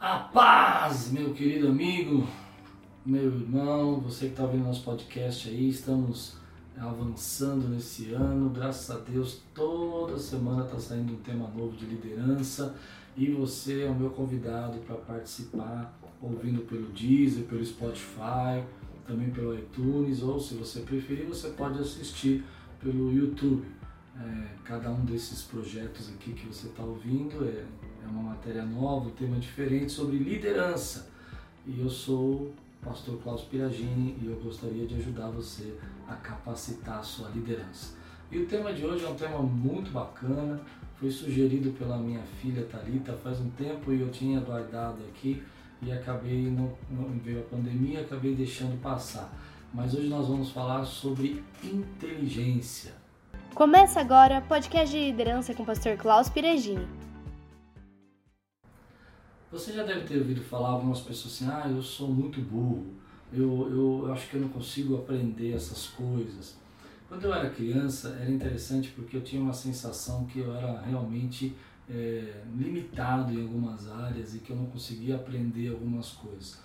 A paz, meu querido amigo, meu irmão, você que está ouvindo nosso podcast aí, estamos avançando nesse ano, graças a Deus, toda semana está saindo um tema novo de liderança e você é o meu convidado para participar, ouvindo pelo Deezer, pelo Spotify, também pelo iTunes, ou se você preferir, você pode assistir pelo YouTube. É, cada um desses projetos aqui que você está ouvindo é, é uma matéria nova, um tema diferente sobre liderança. E eu sou o pastor Klaus Piragini e eu gostaria de ajudar você a capacitar a sua liderança. E o tema de hoje é um tema muito bacana, foi sugerido pela minha filha Talita faz um tempo e eu tinha guardado aqui e acabei, não, não veio a pandemia, acabei deixando passar. Mas hoje nós vamos falar sobre inteligência. Começa agora podcast de liderança com o pastor Klaus Piregini. Você já deve ter ouvido falar algumas pessoas assim, ah, eu sou muito burro, eu, eu, eu acho que eu não consigo aprender essas coisas. Quando eu era criança era interessante porque eu tinha uma sensação que eu era realmente é, limitado em algumas áreas e que eu não conseguia aprender algumas coisas.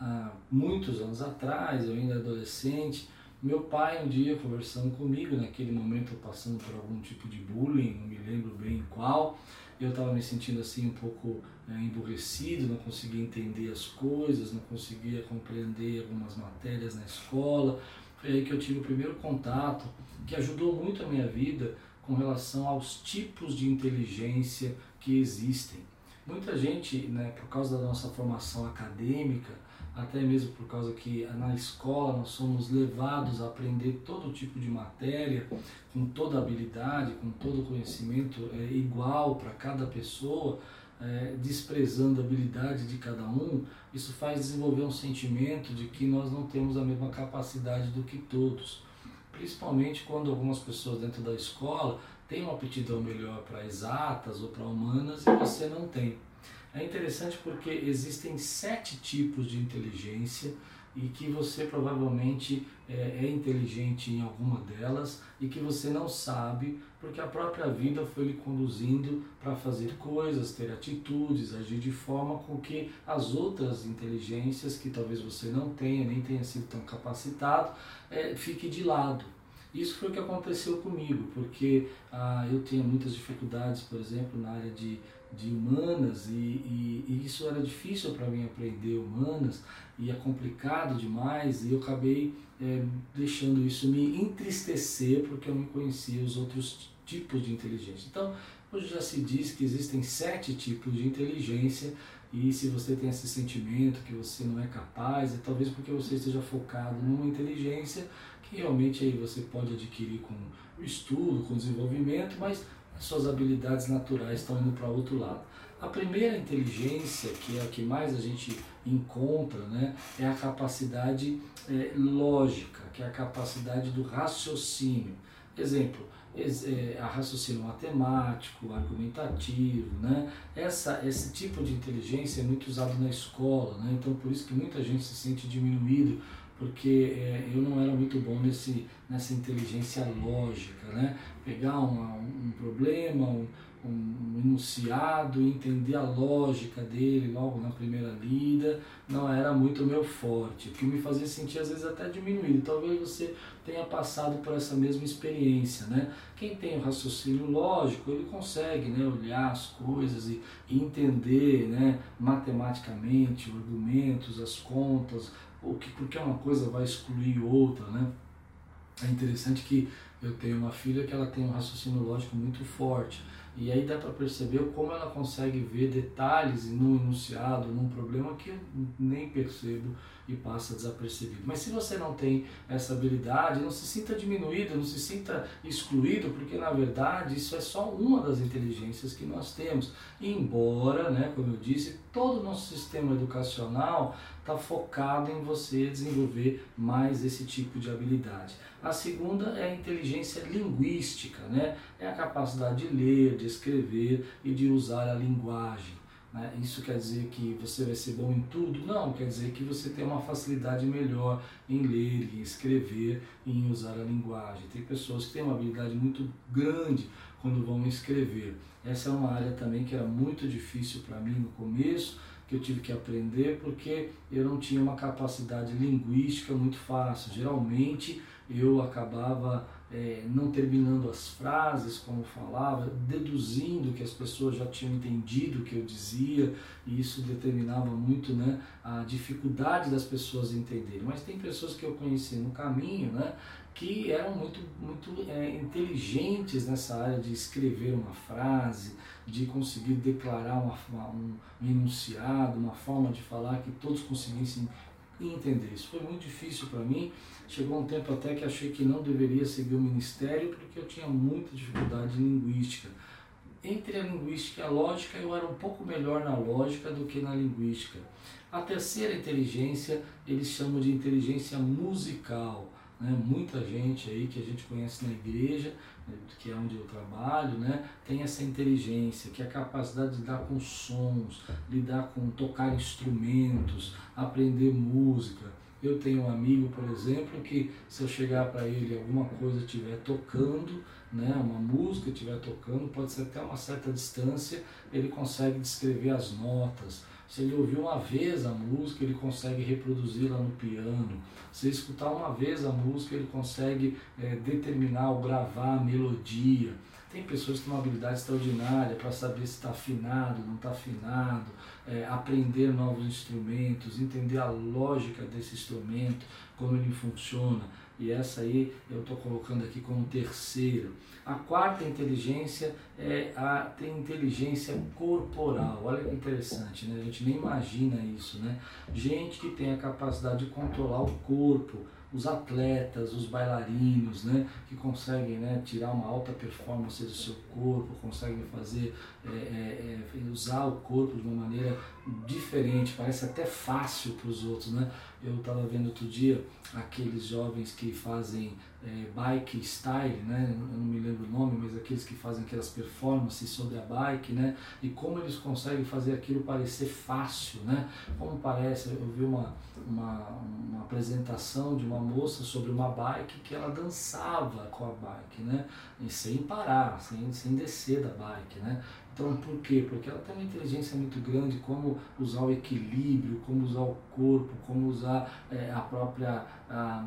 Há muitos anos atrás, eu ainda adolescente, meu pai um dia conversando comigo, naquele momento eu passando por algum tipo de bullying, não me lembro bem qual, eu estava me sentindo assim um pouco é, emburrecido, não conseguia entender as coisas, não conseguia compreender algumas matérias na escola. Foi aí que eu tive o primeiro contato, que ajudou muito a minha vida com relação aos tipos de inteligência que existem. Muita gente, né, por causa da nossa formação acadêmica, até mesmo por causa que na escola nós somos levados a aprender todo tipo de matéria, com toda habilidade, com todo conhecimento é, igual para cada pessoa, é, desprezando a habilidade de cada um, isso faz desenvolver um sentimento de que nós não temos a mesma capacidade do que todos principalmente quando algumas pessoas dentro da escola têm uma aptidão melhor para exatas ou para humanas e você não tem. É interessante porque existem sete tipos de inteligência e que você provavelmente é, é, inteligente em alguma delas e que você não sabe porque a própria vida foi lhe conduzindo para fazer coisas, ter atitudes, agir de forma com que as outras inteligências que talvez você não tenha, nem tenha sido tão capacitado, é, fique de lado. Isso foi o que aconteceu comigo, porque ah, eu tinha muitas dificuldades, por exemplo, na área de de humanas e, e, e isso era difícil para mim aprender humanas e é complicado demais e eu acabei é, deixando isso me entristecer porque eu não conhecia os outros tipos de inteligência. Então, hoje já se diz que existem sete tipos de inteligência e se você tem esse sentimento que você não é capaz, é talvez porque você esteja focado numa inteligência que realmente aí você pode adquirir com estudo, com desenvolvimento, mas suas habilidades naturais estão indo para outro lado. A primeira inteligência, que é a que mais a gente encontra, né, é a capacidade é, lógica, que é a capacidade do raciocínio. Exemplo, é, a raciocínio matemático, argumentativo, né? Essa, esse tipo de inteligência é muito usado na escola, né? então por isso que muita gente se sente diminuído porque é, eu não era muito bom nesse, nessa inteligência lógica, né? Pegar um, um problema, um, um enunciado entender a lógica dele logo na primeira lida, não era muito meu forte, o que me fazia sentir às vezes até diminuído. Talvez você tenha passado por essa mesma experiência, né? Quem tem o raciocínio lógico, ele consegue né, olhar as coisas e entender né, matematicamente argumentos, as contas, o que, porque uma coisa vai excluir outra, né? É interessante que eu tenho uma filha que ela tem um raciocínio lógico muito forte. E aí dá para perceber como ela consegue ver detalhes num enunciado, num problema que eu nem percebo e passa desapercebido. Mas se você não tem essa habilidade, não se sinta diminuído, não se sinta excluído, porque na verdade isso é só uma das inteligências que nós temos. Embora, né, como eu disse, todo o nosso sistema educacional está focado em você desenvolver mais esse tipo de habilidade. A segunda é a inteligência linguística, né? é a capacidade de ler, de escrever e de usar a linguagem. Né? Isso quer dizer que você vai ser bom em tudo? Não, quer dizer que você tem uma facilidade melhor em ler, em escrever em usar a linguagem. Tem pessoas que têm uma habilidade muito grande quando vão escrever. Essa é uma área também que era muito difícil para mim no começo, que eu tive que aprender porque eu não tinha uma capacidade linguística muito fácil. Geralmente eu acabava é, não terminando as frases como falava, deduzindo que as pessoas já tinham entendido o que eu dizia, e isso determinava muito né, a dificuldade das pessoas entenderem. Mas tem pessoas que eu conheci no caminho né, que eram muito, muito é, inteligentes nessa área de escrever uma frase, de conseguir declarar uma, um, um enunciado, uma forma de falar que todos conseguissem entender. Isso foi muito difícil para mim. Chegou um tempo até que achei que não deveria seguir o ministério porque eu tinha muita dificuldade linguística. Entre a linguística e a lógica, eu era um pouco melhor na lógica do que na linguística. A terceira inteligência, eles chamam de inteligência musical. Né? Muita gente aí que a gente conhece na igreja, que é onde eu trabalho, né? tem essa inteligência, que é a capacidade de lidar com sons, lidar com tocar instrumentos, aprender música. Eu tenho um amigo, por exemplo, que se eu chegar para ele alguma coisa estiver tocando, né, uma música estiver tocando, pode ser até uma certa distância, ele consegue descrever as notas, se ele ouvir uma vez a música, ele consegue reproduzi-la no piano. Se ele escutar uma vez a música, ele consegue é, determinar ou gravar a melodia. Tem pessoas que têm uma habilidade extraordinária para saber se está afinado, não está afinado, é, aprender novos instrumentos, entender a lógica desse instrumento, como ele funciona. E essa aí eu estou colocando aqui como terceira. A quarta inteligência é a inteligência corporal. Olha que interessante, né? A gente nem imagina isso, né? Gente que tem a capacidade de controlar o corpo, os atletas, os bailarinos, né, que conseguem né, tirar uma alta performance do seu corpo, conseguem fazer, é, é, é usar o corpo de uma maneira diferente, parece até fácil para os outros. Né? Eu estava vendo outro dia aqueles jovens que fazem é, bike style, né? eu não me lembro o nome, mas aqueles que fazem aquelas performances sobre a bike, né? e como eles conseguem fazer aquilo parecer fácil, né? como parece, eu vi uma, uma, uma apresentação de uma moça sobre uma bike que ela dançava com a bike, né? e sem parar, sem, sem descer da bike. Né? Então, por quê? Porque ela tem uma inteligência muito grande, como usar o equilíbrio, como usar o corpo, como usar é, a própria a,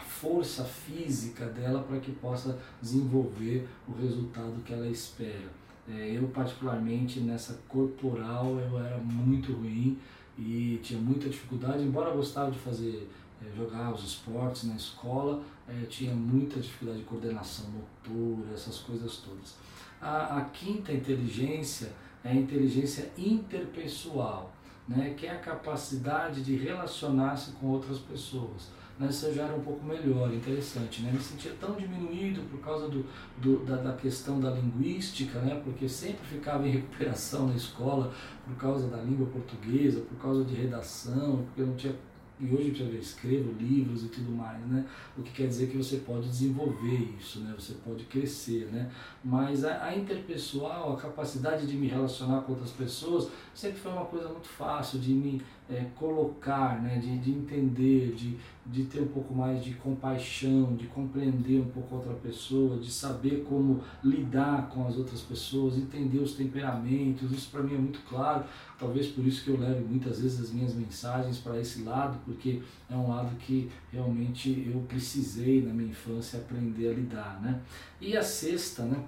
força física dela para que possa desenvolver o resultado que ela espera. É, eu, particularmente, nessa corporal, eu era muito ruim e tinha muita dificuldade, embora gostava de fazer é, jogar os esportes na escola, é, tinha muita dificuldade de coordenação motora, essas coisas todas. A, a quinta inteligência é a inteligência interpessoal, né, que é a capacidade de relacionar-se com outras pessoas. Isso já era um pouco melhor, interessante. Né? Me sentia tão diminuído por causa do, do da, da, questão da linguística, né? porque sempre ficava em recuperação na escola por causa da língua portuguesa, por causa de redação, porque eu não tinha e hoje eu escrevo livros e tudo mais, né? O que quer dizer que você pode desenvolver isso, né? Você pode crescer, né? Mas a, a interpessoal, a capacidade de me relacionar com outras pessoas, sempre foi uma coisa muito fácil de me é, colocar, né? De, de entender, de, de ter um pouco mais de compaixão, de compreender um pouco outra pessoa, de saber como lidar com as outras pessoas, entender os temperamentos. Isso para mim é muito claro. Talvez por isso que eu levo muitas vezes as minhas mensagens para esse lado, porque é um lado que realmente eu precisei na minha infância aprender a lidar, né? E a sexta, né,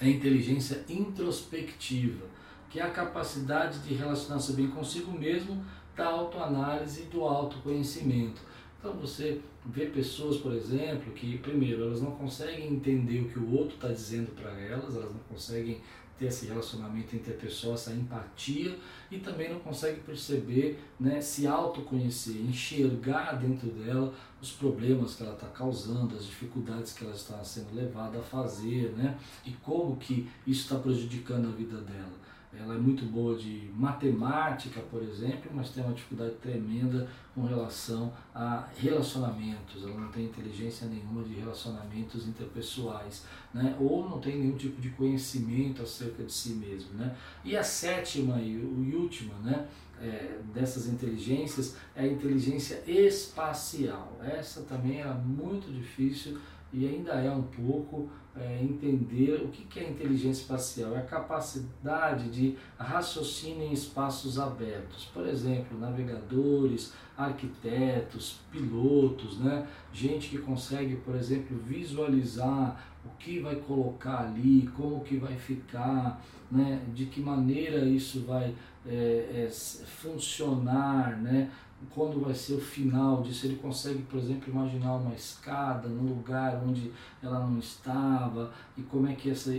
é a inteligência introspectiva, que é a capacidade de relacionar-se bem consigo mesmo, da autoanálise e do autoconhecimento. Então você vê pessoas, por exemplo, que primeiro elas não conseguem entender o que o outro está dizendo para elas, elas não conseguem ter esse relacionamento interpessoal, essa empatia e também não consegue perceber, né, se autoconhecer, enxergar dentro dela os problemas que ela está causando, as dificuldades que ela está sendo levada a fazer, né, e como que isso está prejudicando a vida dela. Ela é muito boa de matemática, por exemplo, mas tem uma dificuldade tremenda com relação a relacionamentos. Ela não tem inteligência nenhuma de relacionamentos interpessoais, né? ou não tem nenhum tipo de conhecimento acerca de si mesmo. Né? E a sétima e última né? É, dessas inteligências é a inteligência espacial. Essa também era muito difícil e ainda é um pouco, é, entender o que, é inteligência espacial. É a capacidade de raciocínio em espaços abertos. Por exemplo, navegadores, arquitetos, pilotos, né? gente que consegue, por exemplo, visualizar o que vai colocar ali, como que vai ficar, né? de que maneira isso vai é, é, funcionar, né? Quando vai ser o final disso, ele consegue, por exemplo, imaginar uma escada no lugar onde ela não estava e como é que essa,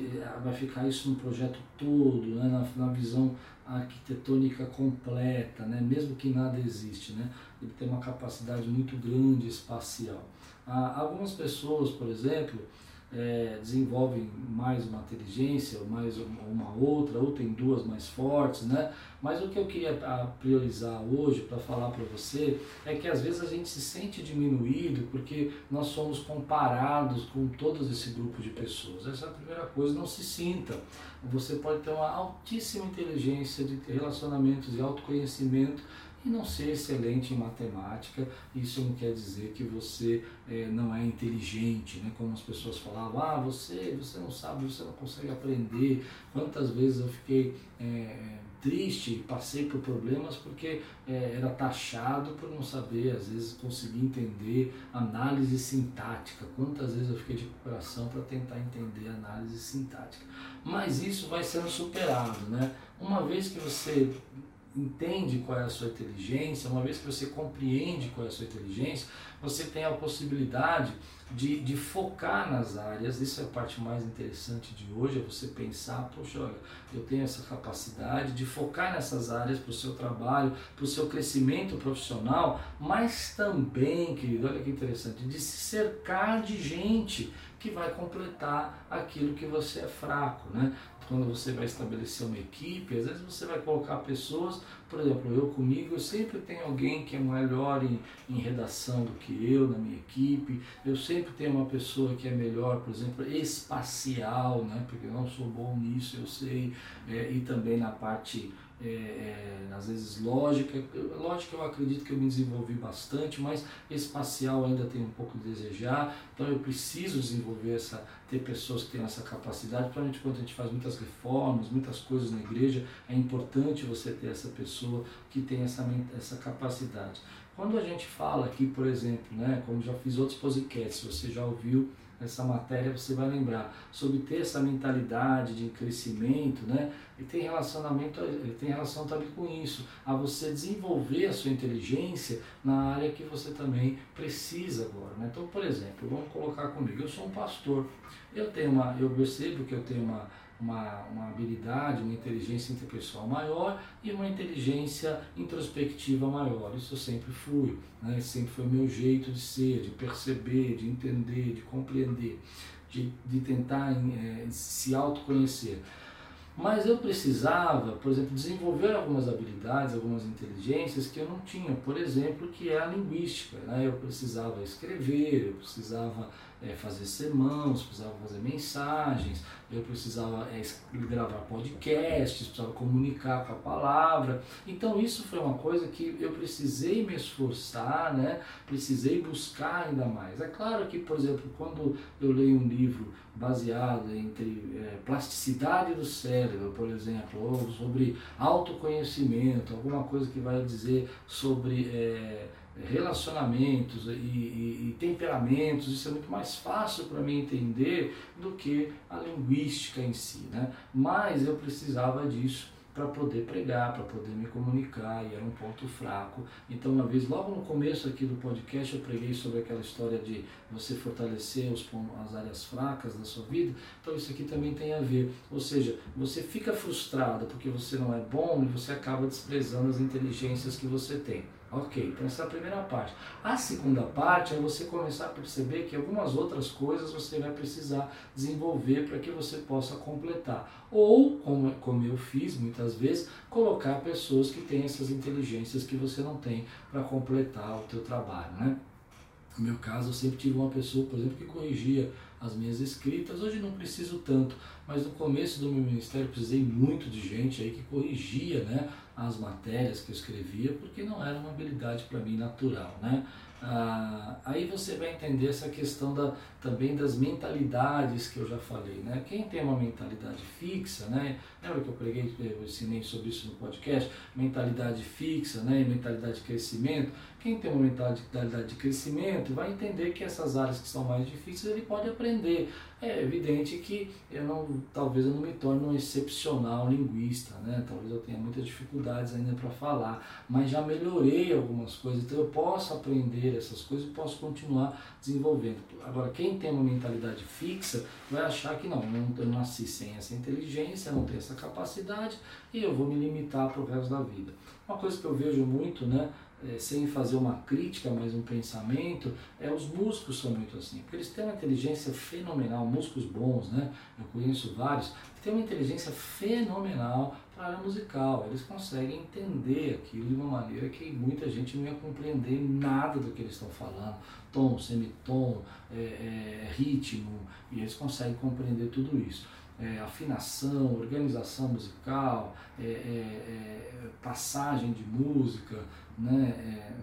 vai ficar isso no projeto todo, né? na, na visão arquitetônica completa, né? mesmo que nada existe. Né? Ele tem uma capacidade muito grande espacial. Há algumas pessoas, por exemplo, é, desenvolvem mais uma inteligência, mais uma outra, ou tem duas mais fortes, né? Mas o que eu queria priorizar hoje para falar para você é que às vezes a gente se sente diminuído porque nós somos comparados com todo esse grupo de pessoas. Essa é a primeira coisa, não se sinta. Você pode ter uma altíssima inteligência de relacionamentos e autoconhecimento e não ser excelente em matemática, isso não quer dizer que você é, não é inteligente, né? como as pessoas falavam, ah, você, você não sabe, você não consegue aprender. Quantas vezes eu fiquei é, triste, passei por problemas porque é, era taxado por não saber, às vezes, conseguir entender análise sintática. Quantas vezes eu fiquei de coração para tentar entender análise sintática. Mas isso vai sendo superado, né? Uma vez que você entende qual é a sua inteligência, uma vez que você compreende qual é a sua inteligência, você tem a possibilidade de, de focar nas áreas. Isso é a parte mais interessante de hoje, é você pensar, poxa, olha, eu tenho essa capacidade de focar nessas áreas para o seu trabalho, para o seu crescimento profissional, mas também, querido, olha que interessante, de se cercar de gente que vai completar aquilo que você é fraco, né? Quando você vai estabelecer uma equipe, às vezes você vai colocar pessoas, por exemplo, eu comigo, eu sempre tenho alguém que é melhor em, em redação do que eu na minha equipe, eu sempre tenho uma pessoa que é melhor, por exemplo, espacial, né? porque eu não sou bom nisso, eu sei, é, e também na parte é, é, às vezes lógica. Lógica eu acredito que eu me desenvolvi bastante, mas espacial ainda tem um pouco de desejar. Então eu preciso desenvolver essa, ter pessoas que têm essa capacidade. Principalmente quando a gente faz muitas reformas, muitas coisas na igreja, é importante você ter essa pessoa que tem essa, essa capacidade. Quando a gente fala aqui, por exemplo, né, como já fiz outros podcasts, você já ouviu essa matéria, você vai lembrar sobre ter essa mentalidade de crescimento, né? E tem relacionamento, tem relação também com isso, a você desenvolver a sua inteligência na área que você também precisa agora, né? Então, por exemplo, vamos colocar comigo, eu sou um pastor, eu tenho uma, eu percebo que eu tenho uma uma, uma habilidade, uma inteligência interpessoal maior e uma inteligência introspectiva maior. Isso eu sempre fui, né? sempre foi meu jeito de ser, de perceber, de entender, de compreender, de, de tentar é, se autoconhecer. Mas eu precisava, por exemplo, desenvolver algumas habilidades, algumas inteligências que eu não tinha. Por exemplo, que é a linguística. Né? Eu precisava escrever, eu precisava é, fazer sermãos, precisava fazer mensagens, eu precisava é, gravar podcasts, precisava comunicar com a palavra. Então isso foi uma coisa que eu precisei me esforçar, né? precisei buscar ainda mais. É claro que, por exemplo, quando eu leio um livro baseado entre é, plasticidade do cérebro, por exemplo, ou sobre autoconhecimento, alguma coisa que vai dizer sobre é, relacionamentos e, e, e, temperamentos, isso é muito mais fácil para mim entender do que a linguística em si. Né? Mas eu precisava disso para poder pregar, para poder me comunicar, e era um ponto fraco. Então, uma vez, logo no começo aqui do podcast, eu preguei sobre aquela história de você fortalecer os, as áreas fracas da sua vida. Então, isso aqui também tem a ver. Ou seja, você fica frustrado porque você não é bom e você acaba desprezando as inteligências que você tem. Ok, então essa é a primeira parte. A segunda parte é você começar a perceber que algumas outras coisas você vai precisar desenvolver para que você possa completar. Ou, como, como eu fiz muitas vezes, colocar pessoas que têm essas inteligências que você não tem para completar o teu trabalho. Né? No meu caso, eu sempre tive uma pessoa, por exemplo, que corrigia as minhas escritas. Hoje não preciso tanto, mas no começo do meu ministério precisei muito de gente aí que corrigia, né? as matérias que eu escrevia, porque não era uma habilidade para mim natural, né? Ah, aí você vai entender essa questão da, também das mentalidades que eu já falei, né? Quem tem uma mentalidade fixa, né? Lembra que eu preguei, eu ensinei sobre isso no podcast? Mentalidade fixa, né? E mentalidade de crescimento. Quem tem uma mentalidade de crescimento vai entender que essas áreas que são mais difíceis ele pode aprender. É evidente que eu não, talvez eu não me torne um excepcional linguista, né? Talvez eu tenha muitas dificuldades ainda para falar, mas já melhorei algumas coisas, então eu posso aprender essas coisas e posso continuar desenvolvendo. Agora, quem tem uma mentalidade fixa vai achar que não, eu nasci sem essa inteligência, não tenho essa capacidade e eu vou me limitar para o resto da vida. Uma coisa que eu vejo muito, né, é, sem fazer uma crítica, mas um pensamento, é os músicos são muito assim, porque eles têm uma inteligência fenomenal, músicos bons, né? Eu conheço vários têm uma inteligência fenomenal para a área musical. Eles conseguem entender aquilo de uma maneira que muita gente não ia compreender nada do que eles estão falando, tom, semitom, é, é, ritmo, e eles conseguem compreender tudo isso. É, afinação, organização musical, é, é, é, passagem de música, né,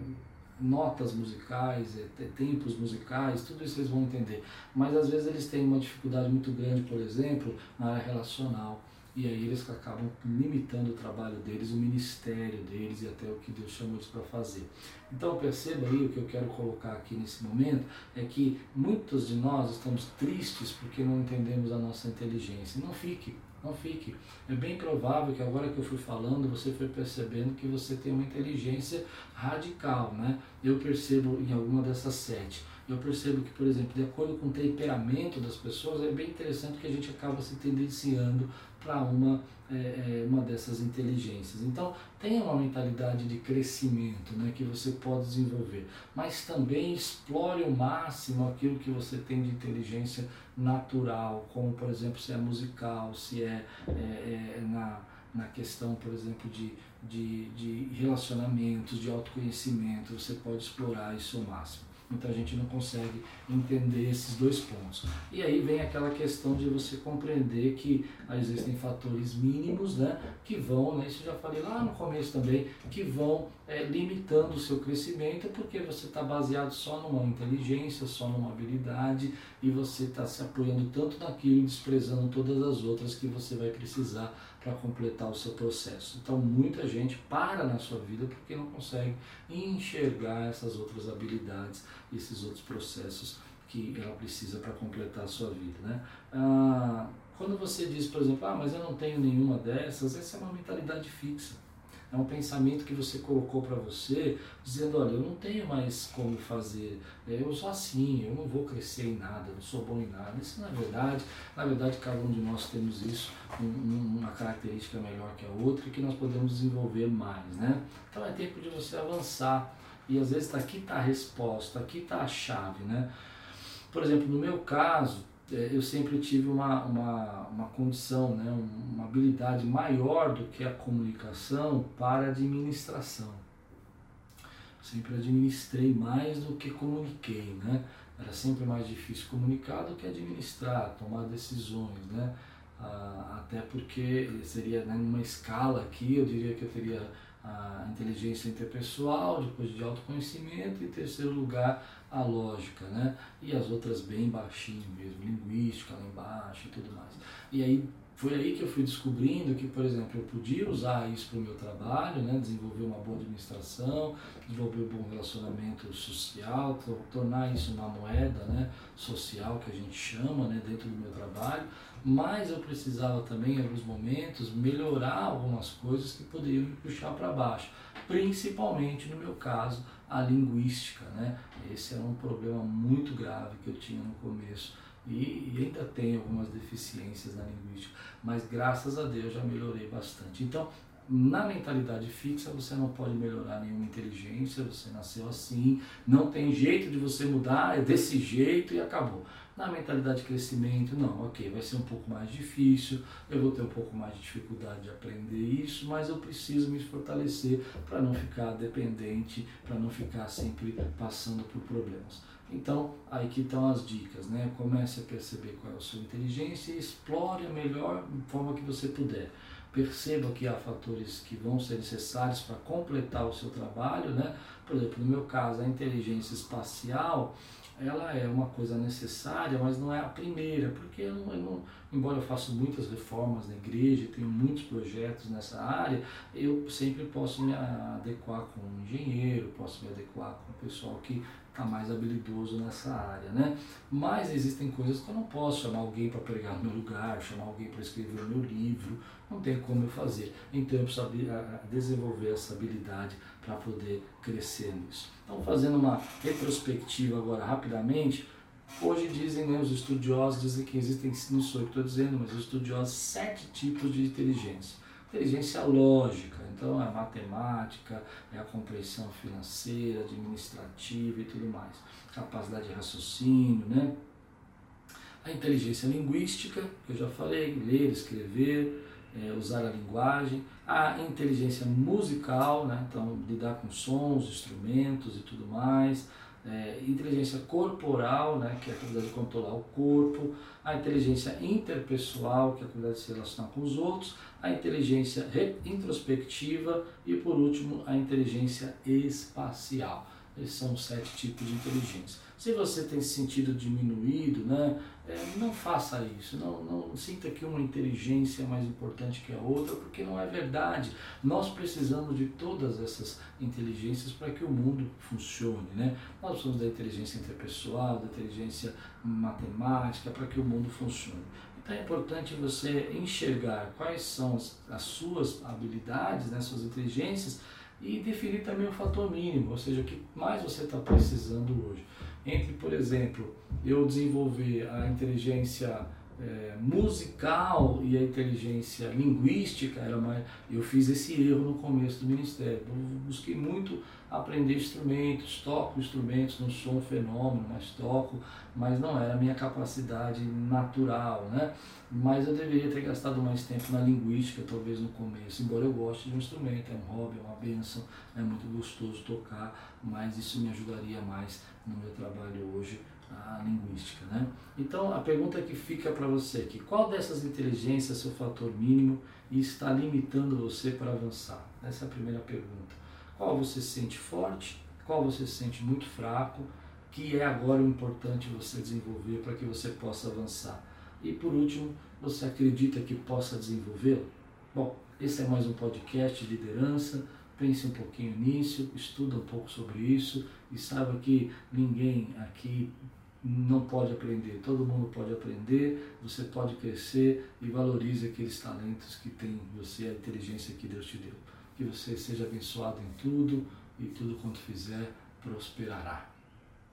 notas musicais, é, tempos musicais, tudo isso eles vão entender. Mas às vezes eles têm uma dificuldade muito grande, por exemplo, na área relacional. E aí eles acabam limitando o trabalho deles, o ministério deles e até o que Deus chamou eles para fazer. Então perceba aí o que eu quero colocar aqui nesse momento é que muitos de nós estamos tristes porque não entendemos a nossa inteligência. Não fique, não fique. É bem provável que agora que eu fui falando, você foi percebendo que você tem uma inteligência radical, né? Eu percebo em alguma dessas sete. Eu percebo que, por exemplo, de acordo com o temperamento das pessoas, é bem interessante que a gente acaba se tendenciando para uma, é, é, uma dessas inteligências. Então, tenha uma mentalidade de crescimento né, que você pode desenvolver, mas também explore o máximo aquilo que você tem de inteligência natural, como, por exemplo, se é musical, se é, é, é na, na questão, por exemplo, de, de, de relacionamentos, de autoconhecimento, você pode explorar isso ao máximo. Então a gente não consegue entender esses dois pontos. E aí vem aquela questão de você compreender que existem fatores mínimos, né, que vão, né, isso eu já falei lá no começo também, que vão é, limitando o seu crescimento porque você está baseado só numa inteligência, só numa habilidade e você está se apoiando tanto naquilo e desprezando todas as outras que você vai precisar para completar o seu processo. Então muita gente para na sua vida porque não consegue enxergar essas outras habilidades, esses outros processos que ela precisa para completar a sua vida. Né? Ah, quando você diz, por exemplo, ah, mas eu não tenho nenhuma dessas, essa é uma mentalidade fixa. É um pensamento que você colocou para você, dizendo, olha, eu não tenho mais como fazer, é, eu sou assim, eu não vou crescer em nada, não sou bom em nada. Isso não é verdade. Na verdade, cada um de nós temos isso, um, uma característica melhor que a outra, e que nós podemos desenvolver mais, né? Então é tempo de você avançar. E às vezes aqui está a resposta, aqui está a chave, né? Por exemplo, no meu caso, eu sempre tive uma, uma, uma condição, né, uma habilidade maior do que a comunicação para administração. Sempre administrei mais do que comuniquei, né? Era sempre mais difícil comunicar do que administrar, tomar decisões, né? Ah, até porque seria né, numa escala aqui, eu diria que eu teria a inteligência interpessoal, depois de autoconhecimento e em terceiro lugar a lógica, né? E as outras bem baixinho mesmo, linguística lá embaixo e tudo mais. E aí foi aí que eu fui descobrindo que, por exemplo, eu podia usar isso para o meu trabalho, né? desenvolver uma boa administração, desenvolver um bom relacionamento social, tornar isso uma moeda né? social que a gente chama né? dentro do meu trabalho, mas eu precisava também, em alguns momentos, melhorar algumas coisas que poderiam me puxar para baixo, principalmente no meu caso, a linguística. Né? Esse era um problema muito grave que eu tinha no começo e, e ainda tenho algumas deficiências na linguística, mas graças a Deus já melhorei bastante. Então, na mentalidade fixa você não pode melhorar nenhuma inteligência, você nasceu assim, não tem jeito de você mudar, é desse jeito e acabou. Na mentalidade de crescimento, não, ok, vai ser um pouco mais difícil, eu vou ter um pouco mais de dificuldade de aprender isso, mas eu preciso me fortalecer para não ficar dependente, para não ficar sempre passando por problemas. Então, aí que estão as dicas, né? Comece a perceber qual é a sua inteligência e explore a melhor forma que você puder. perceba que há fatores que vão ser necessários para completar o seu trabalho, né? Por exemplo, no meu caso, a inteligência espacial, ela é uma coisa necessária, mas não é a primeira, porque eu não, eu não, embora eu faça muitas reformas na igreja, tenho muitos projetos nessa área, eu sempre posso me adequar com um engenheiro, posso me adequar com o pessoal que está mais habilidoso nessa área, né? Mas existem coisas que eu não posso chamar alguém para pregar no meu lugar, chamar alguém para escrever o meu livro, não tem como eu fazer. Então eu preciso desenvolver essa habilidade para poder crescer nisso. Então, fazendo uma retrospectiva agora rapidamente, hoje dizem, né, os estudiosos dizem que existem, não sou eu que estou dizendo, mas os estudiosos, sete tipos de inteligência. Inteligência lógica, então é a matemática, é a compreensão financeira, administrativa e tudo mais. Capacidade de raciocínio, né? A inteligência linguística, que eu já falei, ler, escrever, é, usar a linguagem, a inteligência musical, né? então lidar com sons, instrumentos e tudo mais, é, inteligência corporal, né? que é a habilidade de controlar o corpo, a inteligência interpessoal, que é a habilidade de se relacionar com os outros, a inteligência introspectiva e, por último, a inteligência espacial. Esses são os sete tipos de inteligência. Se você tem se sentido diminuído, né, é, não faça isso. Não, não sinta que uma inteligência é mais importante que a outra, porque não é verdade. Nós precisamos de todas essas inteligências para que o mundo funcione. Né? Nós precisamos da inteligência interpessoal, da inteligência matemática, para que o mundo funcione. Então é importante você enxergar quais são as, as suas habilidades, né, suas inteligências e definir também o fator mínimo, ou seja, o que mais você está precisando hoje. Entre, por exemplo, eu desenvolver a inteligência é, musical e a inteligência linguística, era mais, eu fiz esse erro no começo do ministério. Busquei muito aprender instrumentos, toco instrumentos, não sou um fenômeno, mas toco, mas não era a minha capacidade natural, né? Mas eu deveria ter gastado mais tempo na linguística, talvez no começo, embora eu goste de um instrumento, é um hobby, é uma benção, é muito gostoso tocar, mas isso me ajudaria mais no meu trabalho hoje a linguística. Né? Então a pergunta que fica para você aqui, qual dessas inteligências é seu fator mínimo e está limitando você para avançar? Essa é a primeira pergunta. Qual você se sente forte, qual você se sente muito fraco, que é agora o importante você desenvolver para que você possa avançar. E por último, você acredita que possa desenvolvê-lo? Bom, esse é mais um podcast de liderança pense um pouquinho nisso, estuda um pouco sobre isso e saiba que ninguém aqui não pode aprender, todo mundo pode aprender, você pode crescer e valorize aqueles talentos que tem você, a inteligência que Deus te deu. Que você seja abençoado em tudo e tudo quanto fizer prosperará.